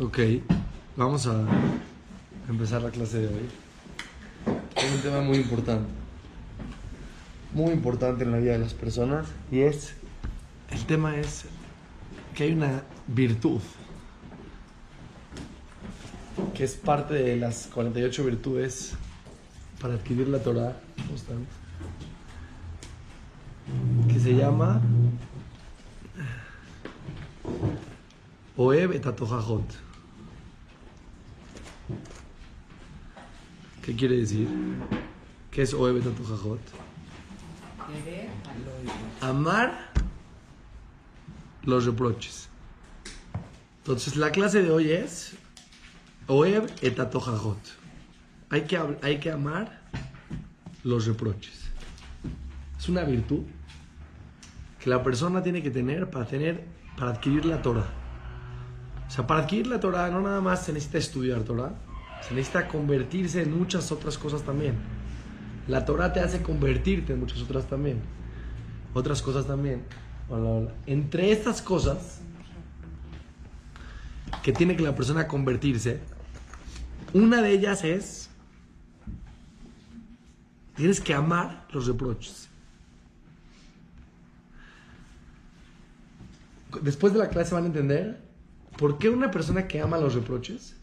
Ok, vamos a empezar la clase de hoy. Es un tema muy importante, muy importante en la vida de las personas y es, el tema es que hay una virtud que es parte de las 48 virtudes para adquirir la Torah, que se llama Oeb et. ¿Qué quiere decir? ¿Qué es Oeb et? Amar los reproches. Entonces, la clase de hoy es Oeb et. Hay que, hay que amar los reproches. Es una virtud que la persona tiene que tener para, tener, para adquirir la Torah. O sea, para adquirir la Torah no nada más se necesita estudiar Torah, se necesita convertirse en muchas otras cosas también. La Torah te hace convertirte en muchas otras también. Otras cosas también. Entre estas cosas que tiene que la persona convertirse, una de ellas es, tienes que amar los reproches. Después de la clase van a entender por qué una persona que ama los reproches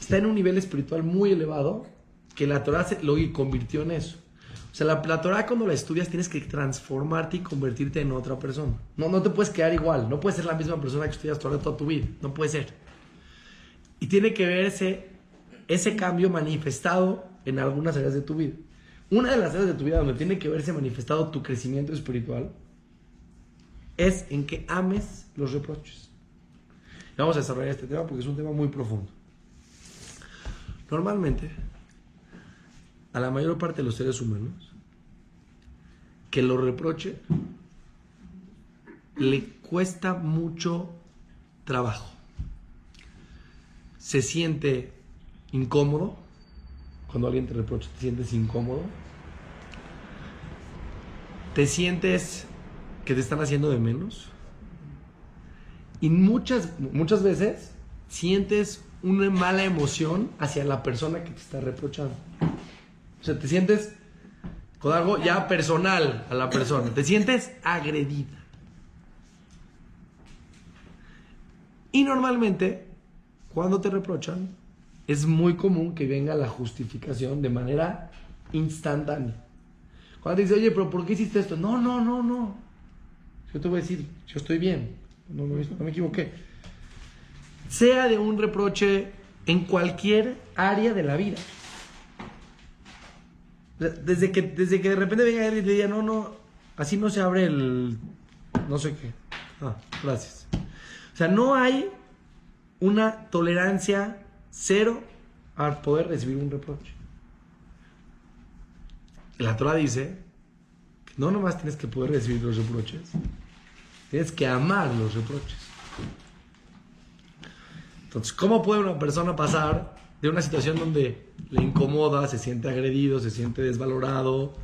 está en un nivel espiritual muy elevado que la Torah se, lo convirtió en eso. O sea, la, la, Torah cuando la estudias tienes que transformarte y convertirte en otra persona. No, no te puedes quedar igual. No puedes ser la misma persona que estudias Torah toda tu vida. No puede ser. Y tiene que verse ese cambio manifestado en algunas áreas de tu vida. Una de las áreas de tu vida donde tiene que verse manifestado tu crecimiento espiritual es en que ames los reproches. vamos a desarrollar este tema porque es un tema muy profundo. Normalmente, a la mayor parte de los seres humanos, que lo reproche le cuesta mucho trabajo. Se siente incómodo. Cuando alguien te reprocha, te sientes incómodo. Te sientes que te están haciendo de menos. Y muchas, muchas veces sientes una mala emoción hacia la persona que te está reprochando. O sea, te sientes con algo ya personal a la persona. Te sientes agredida. Y normalmente, cuando te reprochan, es muy común que venga la justificación de manera instantánea. Cuando te dice, oye, pero ¿por qué hiciste esto? No, no, no, no. Yo te voy a decir, yo estoy bien, no, no, no me equivoqué. Sea de un reproche en cualquier área de la vida. Desde que, desde que de repente venga alguien y te diga, no, no, así no se abre el no sé qué. Ah, gracias. O sea, no hay una tolerancia cero al poder recibir un reproche. La Torah dice que no nomás tienes que poder recibir los reproches, tienes que amar los reproches. Entonces, ¿cómo puede una persona pasar de una situación donde le incomoda, se siente agredido, se siente desvalorado,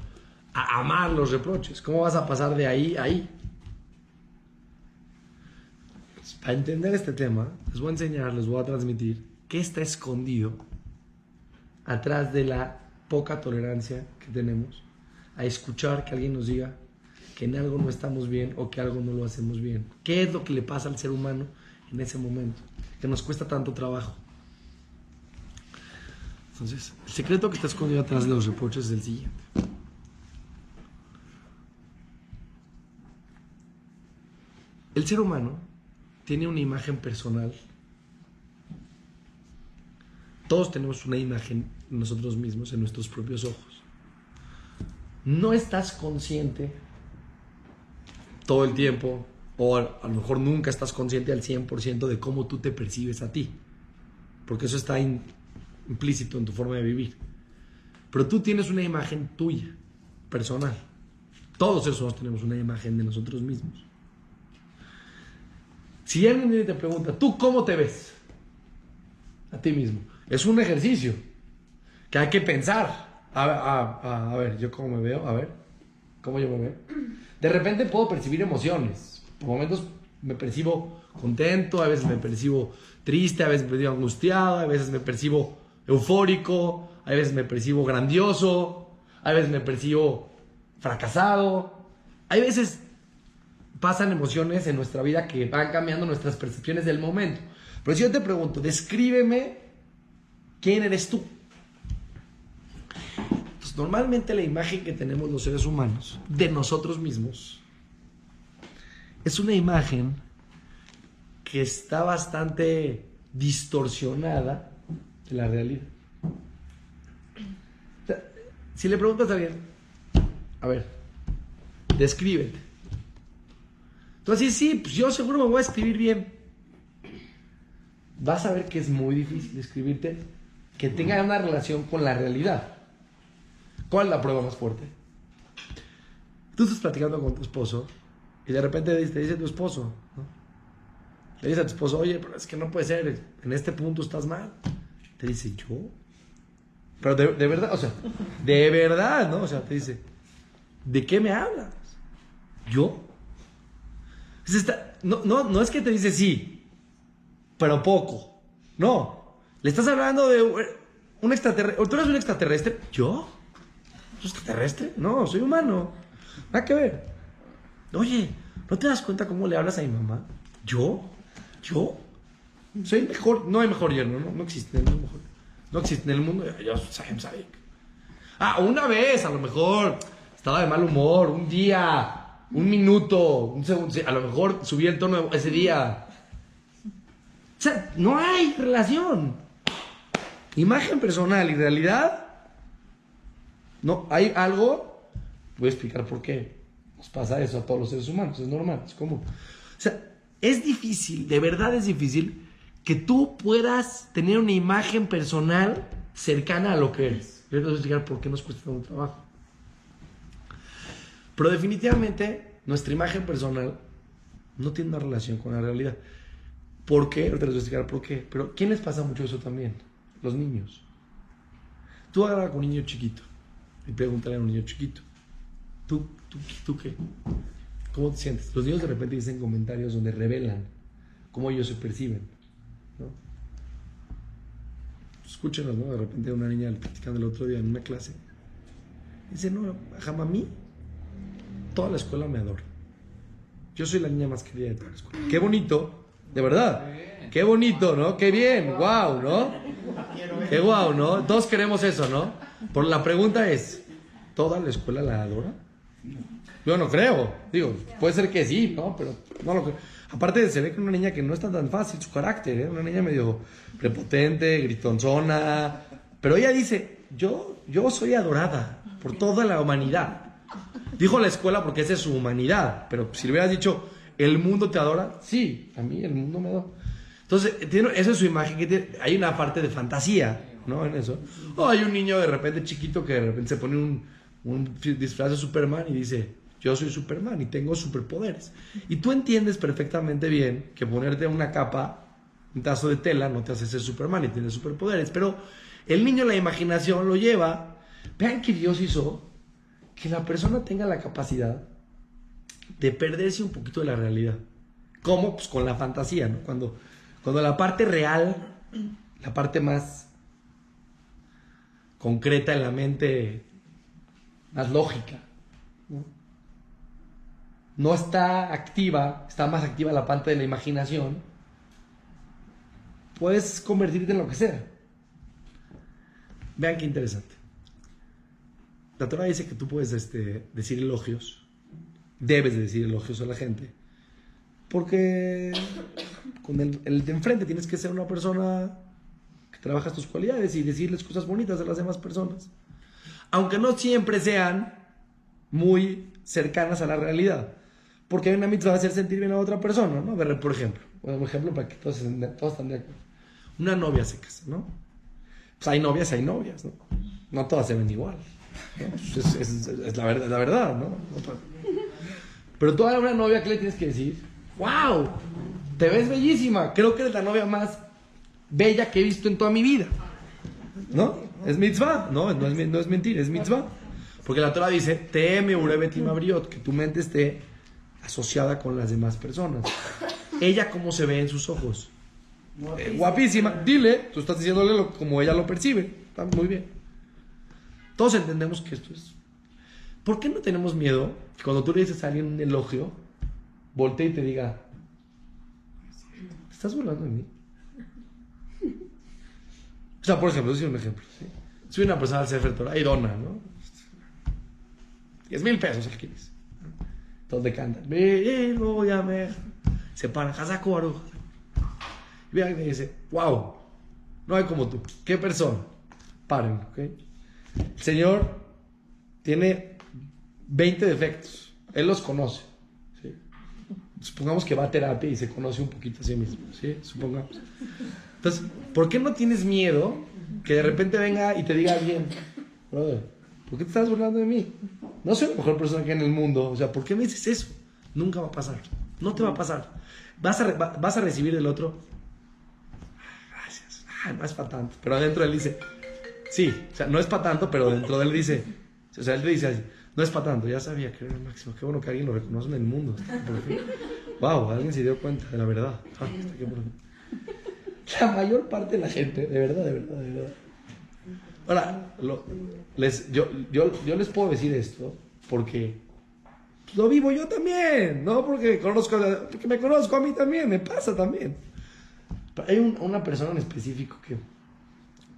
a amar los reproches? ¿Cómo vas a pasar de ahí a ahí? Para entender este tema, les voy a enseñar, les voy a transmitir qué está escondido atrás de la poca tolerancia que tenemos a escuchar que alguien nos diga que en algo no estamos bien o que algo no lo hacemos bien. ¿Qué es lo que le pasa al ser humano en ese momento? Que nos cuesta tanto trabajo. Entonces, el secreto que está escondido atrás de los reproches es el siguiente. El ser humano tiene una imagen personal todos tenemos una imagen nosotros mismos en nuestros propios ojos. No estás consciente todo el tiempo, o a, lo mejor nunca estás consciente al 100% de cómo tú te percibes a ti, porque eso está implícito en tu forma de vivir. Pero tú tienes una imagen tuya, personal. Todos esos tenemos una imagen de nosotros mismos. Si alguien te pregunta, ¿tú cómo te ves? a ti mismo. Es un ejercicio que hay que pensar. A, ver, yo cómo me veo, a ver, cómo yo me veo. De repente puedo percibir emociones. Por momentos me percibo contento, a veces me percibo triste, a veces me percibo angustiado, a veces me percibo eufórico, a veces me percibo grandioso, a veces me percibo fracasado. Hay veces pasan emociones en nuestra vida que van cambiando nuestras percepciones del momento. Pero si yo te pregunto, descríbeme quién eres tú. Normalmente la imagen que tenemos los seres humanos de nosotros mismos es una imagen que está bastante distorsionada de la realidad. si le preguntas a alguien, a ver, descríbete. Entonces, sí, pues yo seguro me voy a escribir bien. Vas a ver que es muy difícil escribirte que tenga una relación con la realidad. ¿Cuál es la prueba más fuerte? Tú estás platicando con tu esposo y de repente te dice tu esposo, le dice a tu esposo, oye, pero es que no puede ser, en este punto estás mal. Te dice, ¿yo? Pero de verdad, o sea, de verdad, ¿no? O sea, te dice, ¿de qué me hablas? ¿Yo? No, no, no es que te dice sí, pero poco. No. Le estás hablando de un extraterrestre. ¿Tú eres un extraterrestre? ¿Yo? ¿Un extraterrestre? No, soy humano. Nada que ver. Oye, ¿no te das cuenta cómo le hablas a mi mamá? ¿Yo? ¿Yo? Soy mejor. No hay mejor yerno, no, no existe. No, mejor, no existe en el mundo. Yo soy Ah, una vez, a lo mejor, estaba de mal humor, un día un minuto, un segundo, a lo mejor subí el tono ese día. O sea, no hay relación. Imagen personal y realidad. No, hay algo. Voy a explicar por qué nos pasa eso a todos los seres humanos. Es normal, es común. O sea, es difícil, de verdad es difícil que tú puedas tener una imagen personal cercana a lo que eres. Voy a explicar por qué nos cuesta tanto trabajo. Pero definitivamente nuestra imagen personal no tiene una relación con la realidad. ¿Por qué? Ahorita les voy a explicar por qué. Pero ¿quién les pasa mucho eso también? Los niños. Tú hablas con un niño chiquito y pregúntale a un niño chiquito. ¿Tú, tú, tú qué? ¿Cómo te sientes? Los niños de repente dicen comentarios donde revelan cómo ellos se perciben. ¿no? Escúchenos, ¿no? De repente una niña platicando el otro día en una clase. Dice, no, jamás a mí toda la escuela me adora. Yo soy la niña más querida de toda la escuela. Qué bonito, de verdad. Qué bonito, ¿no? Qué bien, wow, ¿no? Qué guau, ¿no? Todos queremos eso, ¿no? Pero la pregunta es, ¿toda la escuela la adora? Yo no creo. Digo, puede ser que sí, ¿no? Pero no lo creo. Aparte, se ve que una niña que no está tan fácil, su carácter, ¿eh? Una niña medio prepotente, gritonzona. Pero ella dice, yo, yo soy adorada por toda la humanidad. Dijo la escuela porque esa es su humanidad, pero si le hubieras dicho, el mundo te adora, sí, a mí el mundo me adora. Entonces, esa es su imagen, que hay una parte de fantasía, ¿no? En eso. O hay un niño de repente chiquito que de repente se pone un, un disfraz de Superman y dice, yo soy Superman y tengo superpoderes. Y tú entiendes perfectamente bien que ponerte una capa, un tazo de tela, no te hace ser Superman y tienes superpoderes. Pero el niño la imaginación lo lleva. Vean que Dios hizo que la persona tenga la capacidad de perderse un poquito de la realidad. ¿Cómo? Pues con la fantasía, ¿no? Cuando, cuando la parte real, la parte más concreta en la mente, más lógica, ¿no? no está activa, está más activa la parte de la imaginación, puedes convertirte en lo que sea. Vean qué interesante la Torah dice que tú puedes este, decir elogios, debes decir elogios a la gente, porque con el, de enfrente tienes que ser una persona que trabajas tus cualidades y decirles cosas bonitas a las demás personas, aunque no siempre sean muy cercanas a la realidad, porque hay una mitzvah de hacer sentir bien a otra persona, ¿no? Por ejemplo, un ejemplo para que todos, todos estén de acuerdo. Una novia se casa, ¿no? Pues hay novias, hay novias, ¿no? No todas se ven igual. Es, la, verdad, la verdad, ¿no? Pero tú a una novia, ¿qué le tienes que decir? ¡Wow! Te ves bellísima. Creo que eres la novia más bella que he visto en toda mi vida. ¿No? Es mitzvah. No, no es, no es mentira, es mitzvah. Porque la Torah dice, teme abriot, que tu mente esté asociada con las demás personas. Ella, ¿cómo se ve en sus ojos? Eh, guapísima. Dile, tú estás diciéndole lo, como ella lo percibe. Está muy bien. Todos entendemos que esto es. ¿Por qué no tenemos miedo que cuando tú le dices a alguien un elogio, voltee y te diga, ¿estás burlando de mí? O sea, por ejemplo, soy un ejemplo. Soy una persona al Sefer Torah y dona, ¿no? 10 mil pesos al quieres. Entonces cantan. Se para, Hazaku Y vean y dice, wow, no hay como tú. ¿Qué persona? Paren, ¿ok? El Señor tiene 20 defectos. Él los conoce. Supongamos que va a terapia y se conoce un poquito a sí mismo. ¿sí? Supongamos. Entonces, ¿por qué no tienes miedo que de repente venga y te diga alguien, brother, ¿por qué te estás burlando de mí? No soy la mejor persona que hay en el mundo. O sea, ¿por qué me dices eso? Nunca va a pasar. No te va a pasar. Vas a, recibir del otro. Gracias. Ay, no es para tanto. Pero adentro él dice, sí, o sea, no es para tanto, pero dentro de él dice, o sea, él dice así, no es para tanto. Ya sabía que era el máximo. Qué bueno que alguien lo reconoce en el mundo. Wow, alguien se dio cuenta de la verdad. Ah, la mayor parte de la gente, de verdad, de verdad, de verdad. Ahora, les, yo, yo, yo les puedo decir esto porque lo vivo yo también, no porque conozco, porque me conozco a mí también, me pasa también. hay una persona en específico que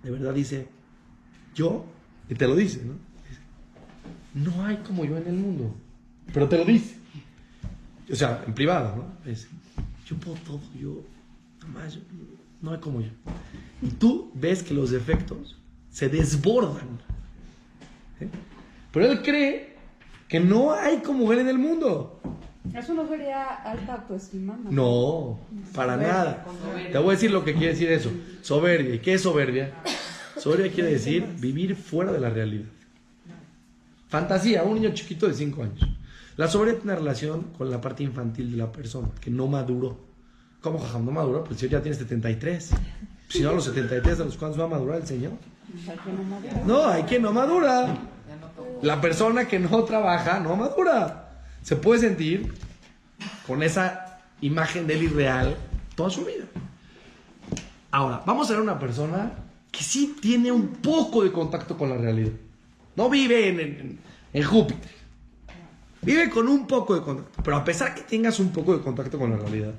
de verdad dice, yo, y te lo dice, ¿no? no hay como yo en el mundo, pero te lo dice. O sea, en privado, ¿no? yo puedo todo, yo, nomás, yo, no hay como yo. Y tú ves que los defectos se desbordan. ¿eh? Pero él cree que no hay como él en el mundo. Eso no sería alta autoestima. No, para nada. Te voy a decir lo que quiere decir eso. Soberbia. ¿Y qué es soberbia? Soberbia quiere decir vivir fuera de la realidad. Fantasía, un niño chiquito de 5 años. La soberbia tiene una relación con la parte infantil de la persona, que no maduró. ¿Cómo Jajam no maduró? Pues el Señor ya tiene 73. Si no, a los 73 a los cuantos va a madurar el Señor. No, hay quien no madura. La persona que no trabaja no madura. Se puede sentir con esa imagen de él irreal toda su vida. Ahora, vamos a ver una persona que sí tiene un poco de contacto con la realidad. No vive en, en Júpiter. Vive con un poco de contacto. Pero a pesar que tengas un poco de contacto con la realidad,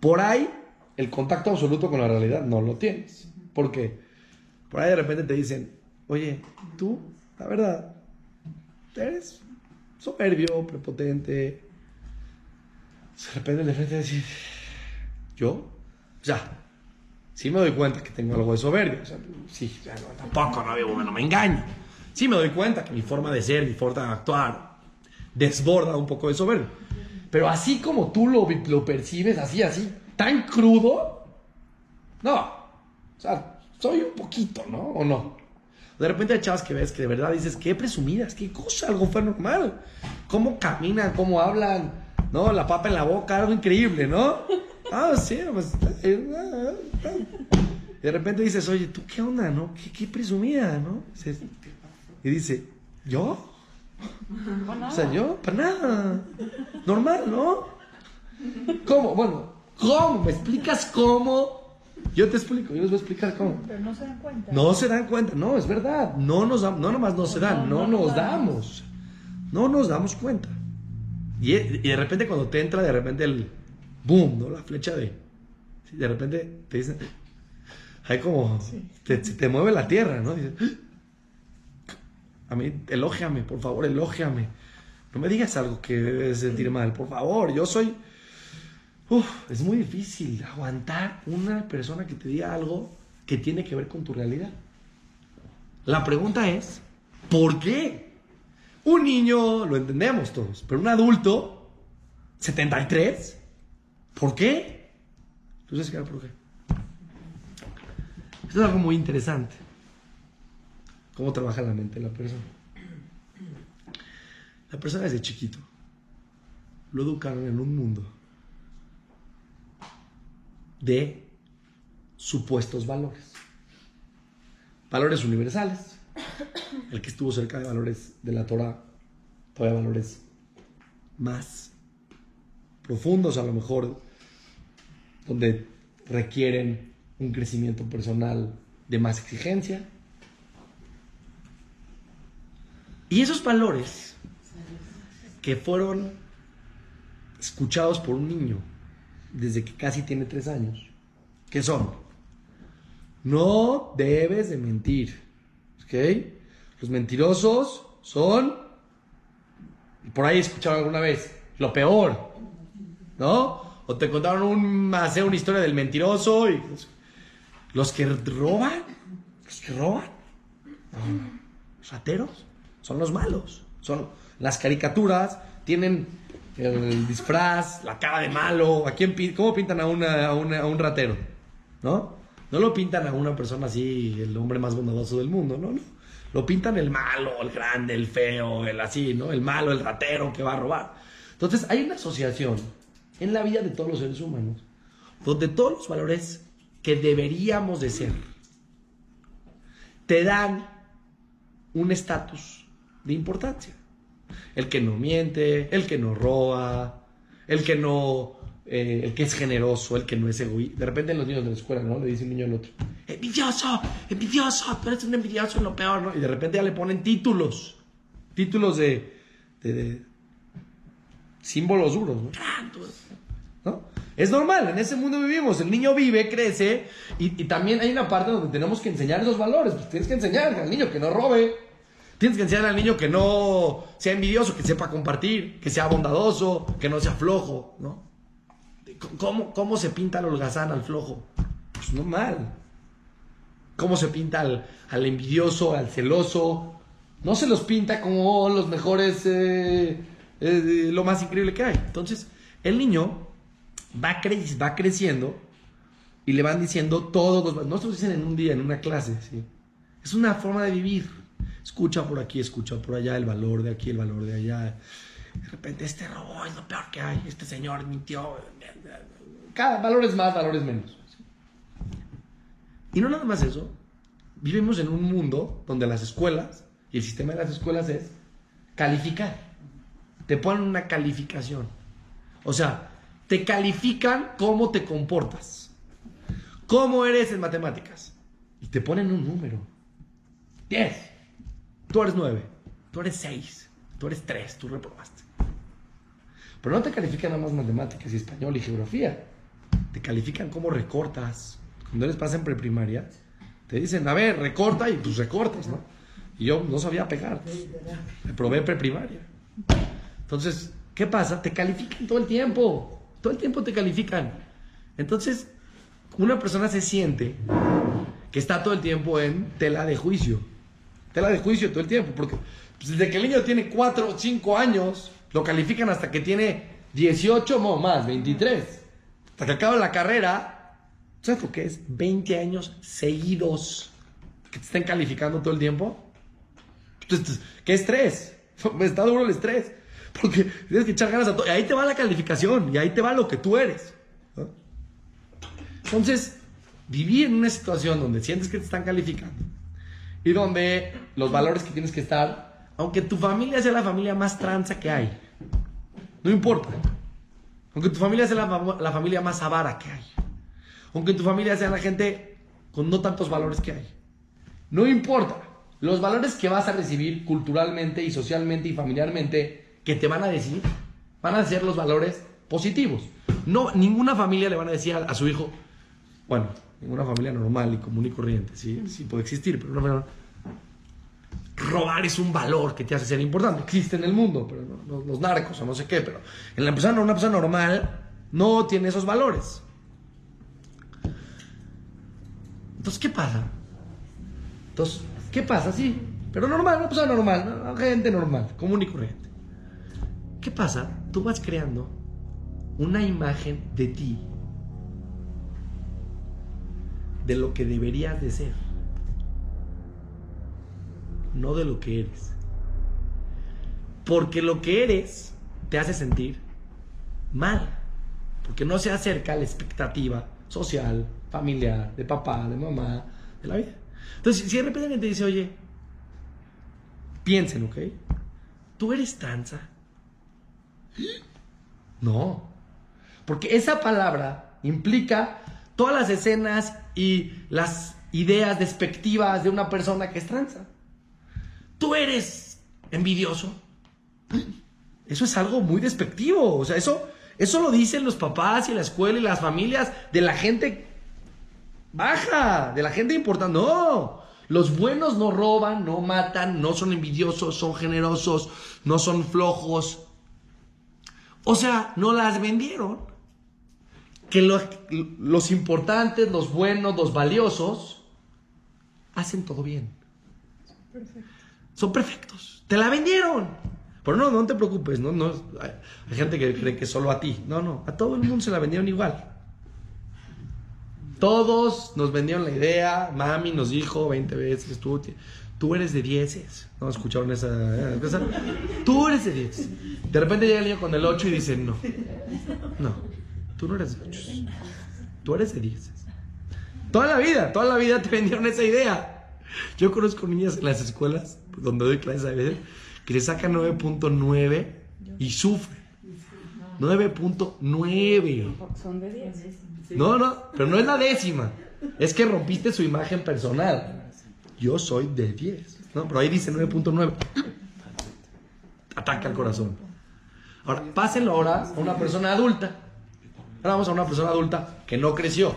por ahí, el contacto absoluto con la realidad no lo tienes. ¿Por qué? Por ahí de repente te dicen, oye, tú, la verdad, eres soberbio, prepotente. De repente de frente decir, ¿yo? Sea, sí me doy cuenta que tengo algo de soberbia. O sea, sí, tampoco, no, no me engaño. Sí me doy cuenta que mi forma de ser, mi forma de actuar, desborda un poco de soberbia. Pero así como tú lo, lo percibes, así, así, tan crudo, no. O sea, soy un poquito, ¿no? ¿O no? De repente hay chavas que ves que de verdad dices, qué presumidas, qué cosa, algo fue normal. Cómo caminan, cómo hablan, ¿no? La papa en la boca, algo increíble, ¿no? Ah, sí, pues. Eh, ah. Y de repente dices, oye, ¿tú qué onda, no? Qué, qué presumida, ¿no? Y dice, ¿yo? O sea, yo, para nada. Normal, ¿no? ¿Cómo? Bueno, ¿cómo? ¿Me explicas cómo? Yo te explico, yo les voy a explicar cómo. Pero no se dan cuenta. No se dan cuenta, no, es verdad. No nos no nomás no se dan, no, nos damos. No nos damos cuenta. Y, de repente cuando te entra de repente el boom, ¿no? La flecha de... De repente te dicen... Hay como... Te, te mueve la tierra, ¿no? Dices, a mí, elógiame, por favor, elógiame. No me digas algo que debes sentir mal, por favor. Yo soy. Uf, es muy difícil aguantar una persona que te diga algo que tiene que ver con tu realidad. La pregunta es: ¿por qué? Un niño, lo entendemos todos, pero un adulto, 73, ¿por qué? Tú sabes por qué. Esto es algo muy interesante cómo trabaja la mente de la persona. La persona desde chiquito lo educaron en un mundo de supuestos valores. Valores universales. El que estuvo cerca de valores de la Torah, todavía valores más profundos, a lo mejor, donde requieren un crecimiento personal de más exigencia. Y esos valores que fueron escuchados por un niño desde que casi tiene tres años, ¿qué son? No debes de mentir, ¿ok? Los mentirosos son, por ahí escucharon alguna vez, lo peor, ¿no? O te contaron un, una historia del mentiroso y los que roban, los que roban, los rateros, son los malos. Son las caricaturas, tienen el disfraz, la cara de malo. ¿A quién, ¿Cómo pintan a, una, a, un ratero? ¿No? No lo pintan a una persona así, el hombre más bondadoso del mundo, no, no. Lo pintan el malo, el grande, el feo, el así, ¿no? El malo, el ratero que va a robar. Entonces, hay una asociación en la vida de todos los seres humanos donde todos los valores que deberíamos de ser te dan un estatus de importancia. El que no miente, el que no roba, el que no, eh, el que es generoso, el que no es egoísta. De repente los niños de la escuela, ¿no? Le dice un niño al otro, envidioso, envidioso, tú eres un envidioso en lo peor, ¿no? Y de repente ya le ponen títulos, títulos de, símbolos duros, ¿no? ¿no? Es normal, en ese mundo vivimos. El niño vive, crece y, también hay una parte donde tenemos que enseñar esos valores. Pues tienes que enseñar al niño que no robe. Tienes que enseñar al niño que no sea envidioso, que sepa compartir, que sea bondadoso, que no sea flojo, ¿no? ¿Cómo, cómo se pinta al holgazán, al flojo? Pues no mal. ¿Cómo se pinta al, envidioso, al celoso? No se los pinta como los mejores, eh, eh, lo más increíble que hay. Entonces, el niño va, creciendo y le van diciendo todos los... No se dicen en un día, en una clase. Es una forma de vivir. Escucha por aquí, escucha por allá el valor de aquí, el valor de allá. De repente, este robó es lo peor que hay, este señor mintió. Cada valor es más, valores menos. Y no nada más eso. Vivimos en un mundo donde las escuelas, y el sistema de las escuelas es calificar. Te ponen una calificación. O sea, te califican cómo te comportas. ¿Cómo eres en matemáticas? Y te ponen un número. 10. Tú eres 9. Tú eres 6. Tú eres 3. Tú reprobaste. Pero no te califican nada más matemáticas y español y geografía. Te califican cómo recortas. Cuando eres pasa en preprimaria, te dicen, a ver, recorta y pues recortas, ¿no? Y yo no sabía pegar. Reprobé preprimaria. Entonces, ¿qué pasa? Te califican todo el tiempo. Todo el tiempo te califican. Entonces, una persona se siente que está todo el tiempo en tela de juicio. Tela de juicio todo el tiempo. Porque pues, desde que el niño tiene 4 o 5 años, lo califican hasta que tiene 18 o más, 23. Hasta que acaba la carrera. ¿Sabes lo que es? 20 años seguidos que te estén calificando todo el tiempo. ¿Qué estrés? Está duro el estrés. Porque tienes que echar ganas a todo. Y ahí te va la calificación. Y ahí te va lo que tú eres. Entonces, vivir en una situación donde sientes que te están calificando y donde los valores que tienes que estar, aunque tu familia sea la familia más tranza que hay, no importa. Aunque tu familia sea la, la familia más avara que hay. Aunque tu familia sea la gente con no tantos valores que hay. No importa. Los valores que vas a recibir culturalmente y socialmente y familiarmente que te van a decir, van a ser los valores positivos. No, ninguna familia le van a decir a, su hijo, bueno, ninguna familia normal y común y corriente, sí, sí puede existir, pero no, robar es un valor que te hace ser importante. Existe en el mundo, pero los narcos o no sé qué, pero en la persona, una persona normal no tiene esos valores. Entonces, ¿qué pasa? Entonces, ¿qué pasa? Sí, pero normal, una persona normal, gente normal, común y corriente. ¿Qué pasa? Tú vas creando una imagen de ti, de lo que deberías de ser, no de lo que eres. Porque lo que eres te hace sentir mal, porque no se acerca a la expectativa social, familiar, de papá, de mamá, de la vida. Entonces, si de repente te dice, oye, piensen, ¿ok? ¿Tú eres tranza? No. Porque esa palabra implica todas las escenas y las ideas despectivas de una persona que es tranza. Tú eres envidioso. Eso es algo muy despectivo. O sea, eso, eso lo dicen los papás y la escuela y las familias de la gente baja, de la gente importante. No. Los buenos no roban, no matan, no son envidiosos, son generosos, no son flojos. O sea, no las vendieron. Que los, los importantes, los buenos, los valiosos, hacen todo bien. Son perfectos. Te la vendieron. Pero no, no te preocupes. No, no, hay, hay gente que cree que solo a ti. No, no. A todo el mundo se la vendieron igual. Todos nos vendieron la idea. Mami nos dijo 20 veces, tú, tú eres de 10. ¿No escucharon esa, esa? Tú eres de 10. De repente llega el niño con el 8 y dice, no. No, tú no eres de 8. Tú eres de 10. Toda la vida, toda la vida te vendieron esa idea. Yo conozco niñas en las escuelas donde doy clases a veces que le sacan 9.9 y sufren. 9.9. Son de 10. No, no, pero no es la décima. Es que rompiste su imagen personal. Yo soy de 10. ¿no? Pero ahí dice 9.9. Ataca al corazón. Ahora, pásenlo ahora a una persona adulta. Ahora vamos a una persona adulta que no creció.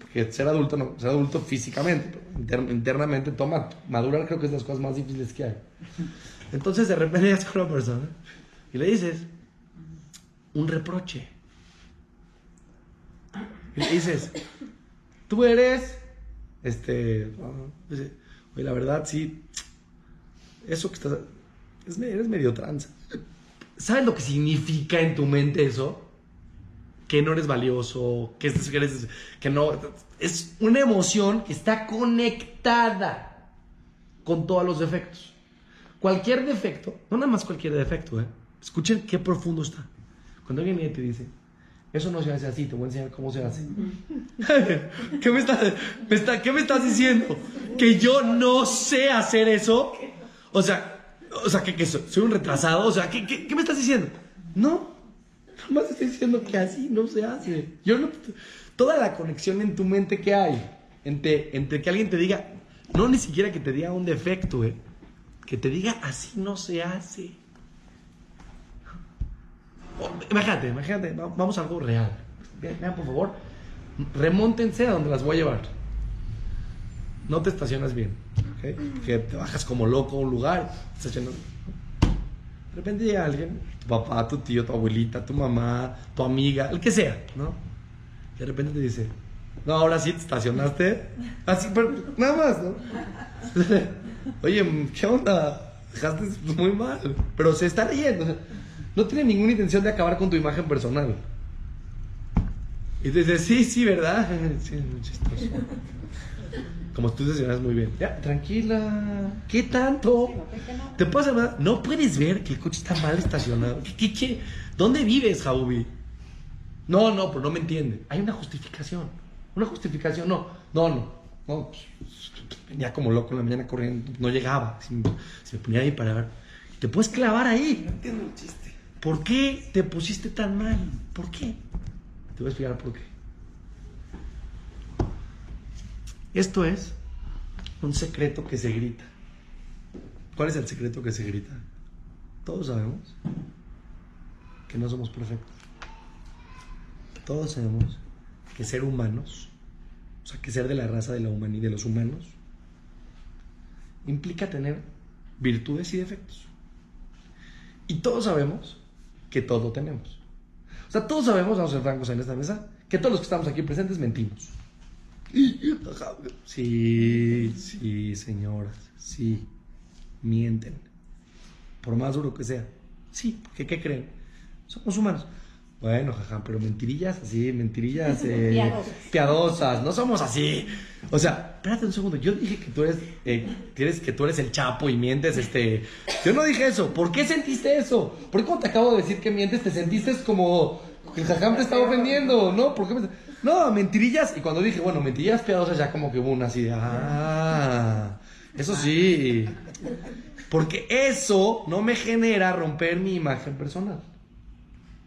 Porque ser adulto, no, ser adulto físicamente, inter- internamente, toma, madurar creo que es las cosas más difíciles que hay. Entonces de repente llegas con una persona y le dices un reproche. Y le dices, tú eres, este, dice, oye, la verdad, sí, eso que estás, es, eres medio trans. ¿Sabes lo que significa en tu mente eso? Que no eres valioso, que, no, es una emoción que está conectada con todos los defectos. Cualquier defecto, no nada más cualquier defecto, ¿eh? escuchen qué profundo está. Cuando alguien te dice, eso no se hace así, te voy a enseñar cómo se hace. ¿Qué me, estás, me está- ¿Qué me estás diciendo? ¿Que yo no sé hacer eso? O sea, o sea que, que soy, un retrasado. O sea, ¿qué, qué, qué me estás diciendo? No, nomás estoy diciendo que así no se hace. Yo no, toda la conexión en tu mente que hay entre, entre que alguien te diga, no ni siquiera que te diga un defecto, eh, que te diga así no se hace. Imagínate, imagínate, va- vamos a algo real. Vean, por favor, remóntense a donde las voy a llevar. No te estacionas bien, ¿ok? Que te bajas como loco a un lugar, estacionas- De repente llega alguien, tu papá, tu tío, tu abuelita, tu mamá, tu amiga, el que sea, ¿no? Y de repente te dice, no, ahora sí te estacionaste. Así, pero nada más, ¿no? Oye, ¿qué onda? Dejaste muy mal. Pero se está leyendo. No tiene ninguna intención de acabar con tu imagen personal. Y te dice, sí, sí, ¿verdad? Sí, es muy chistoso. Como tú estacionas muy bien. Ya, tranquila. ¿Qué tanto? ¿Te pasa nada? No puedes ver que el coche está mal estacionado. ¿Qué, qué, qué? ¿Dónde vives, Jabubi? No, no, pero no me entiende. Hay una justificación. Una justificación, no. No, no. no pues, venía como loco en la mañana corriendo. No llegaba. Se me, se me ponía ahí para ver. Te puedes clavar ahí. No entiendo el chiste. ¿Por qué te pusiste tan mal? ¿Por qué? Te voy a explicar por qué. Esto es un secreto que se grita. ¿Cuál es el secreto que se grita? Todos sabemos que no somos perfectos. Todos sabemos que ser humanos, o sea, que ser de la raza de la humanidad, de los humanos, implica tener virtudes y defectos. Y todos sabemos que todo tenemos. O sea, todos sabemos, vamos a ser francos en esta mesa, que todos los que estamos aquí presentes mentimos. Sí, sí, señoras, sí, mienten. Por más duro que sea. Sí, porque ¿qué creen? Somos humanos. Bueno, jaja, pero mentirillas así, mentirillas eh, Piadosas. piadosas, no somos así. O sea, espérate un segundo, yo dije que tú eres, eh, que tú eres el chapo y mientes, este... Yo no dije eso, ¿por qué sentiste eso? ¿Por qué cuando te acabo de decir que mientes te sentiste como que el jajam te estaba ofendiendo? ¿No? ¿Por qué me- No, mentirillas. Y cuando dije, bueno, mentirillas piadosas, ya como que hubo una así de, ah, eso sí. Porque eso no me genera romper mi imagen personal.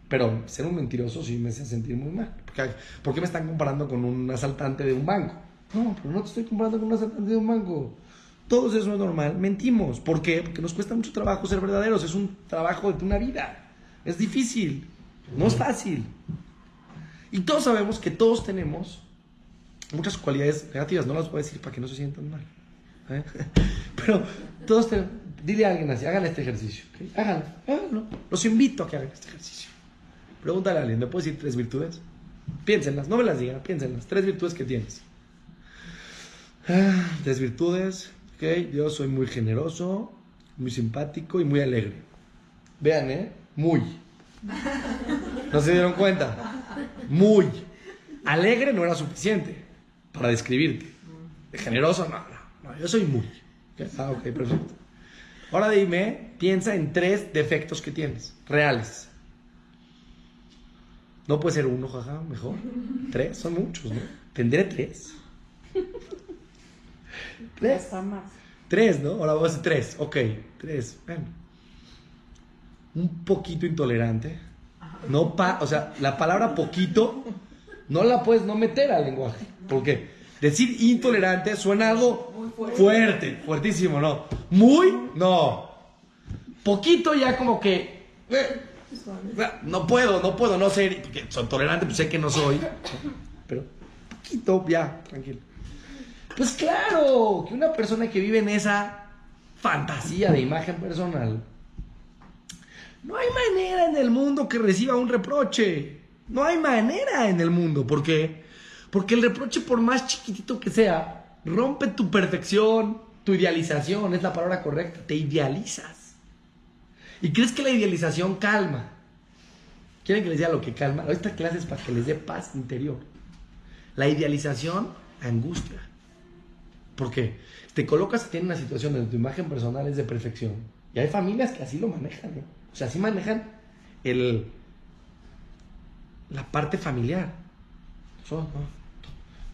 Pero ser un mentiroso sí me hace sentir muy mal. Porque, ¿Por qué me están comparando con un asaltante de un banco? No, pero no te estoy comparando con un asaltante de un banco. Todo eso es normal. Mentimos. ¿Por qué? Porque nos cuesta mucho trabajo ser verdaderos. Es un trabajo de una vida. Es difícil. No es fácil. Y todos sabemos que todos tenemos muchas cualidades negativas. No las voy a decir para que no se sientan mal. ¿eh? Pero todos tenemos... Dile a alguien así, hagan este ejercicio. ¿okay? Háganlo, háganlo. Los invito a que hagan este ejercicio. Pregúntale a alguien, ¿me puedes decir tres virtudes? Piénsenlas, no me las digan, piénsenlas. Tres virtudes que tienes. Ah, tres virtudes. Ok, yo soy muy generoso, muy simpático y muy alegre. Vean, ¿eh? Muy. ¿No se dieron cuenta? Muy. Alegre no era suficiente para describirte. De generoso, no, no, no yo soy muy. Ah, ok, perfecto. Ahora dime, piensa en tres defectos que tienes, reales. No puede ser uno, jaja, mejor. Tres, son muchos, ¿no? Tendré tres. Tres. Más. Tres, ¿no? Ahora vamos a hacer tres. Ok, tres. Bueno. Un poquito intolerante. No pa o sea, la palabra poquito no la puedes no meter al lenguaje. Porque decir intolerante suena algo fuerte, fuertísimo, ¿no? Muy, no. Poquito ya como que... eh, no puedo, no puedo no ser... Porque soy tolerante, pues sé que no soy. Pero poquito, ya, tranquilo. Pues claro, que una persona que vive en esa fantasía de imagen personal, no hay manera en el mundo que reciba un reproche. No hay manera en el mundo. ¿Por qué? Porque el reproche, por más chiquitito que sea, rompe tu perfección, tu idealización, es la palabra correcta. Te idealizas. ¿Y crees que la idealización calma? ¿Quieren que les diga lo que calma? Esta clase es para que les dé paz interior. La idealización angustia. ¿Por qué? Te colocas en una situación donde tu imagen personal es de perfección. Y hay familias que así lo manejan. ¿no? O sea, así manejan el, la parte familiar. Son ¿no?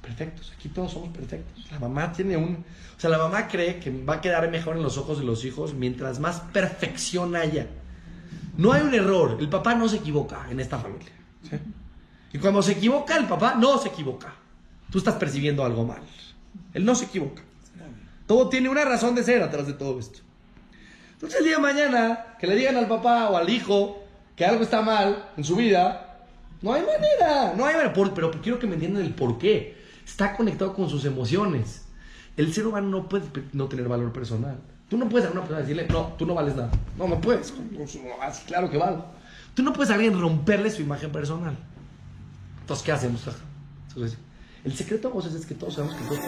Perfectos. Aquí todos somos perfectos. La mamá tiene un... O sea, la mamá cree que va a quedar mejor en los ojos de los hijos mientras más perfección haya. No hay un error. El papá no se equivoca en esta familia. ¿sí? Y cuando se equivoca, el papá no se equivoca. Tú estás percibiendo algo mal. Él no se equivoca. Todo tiene una razón de ser atrás de todo esto. Entonces el día de mañana, que le digan al papá o al hijo que algo está mal en su vida, no hay manera, no hay manera. Pero quiero que me entiendan el por qué. Está conectado con sus emociones. El ser humano no puede no tener valor personal. Tú no puedes a una persona decirle, no, tú no vales nada. No, no puedes. Claro que valgo. Tú no puedes a alguien romperle su imagen personal. Entonces, ¿qué hacemos? Entonces, el secreto a voces es que todos sabemos que todos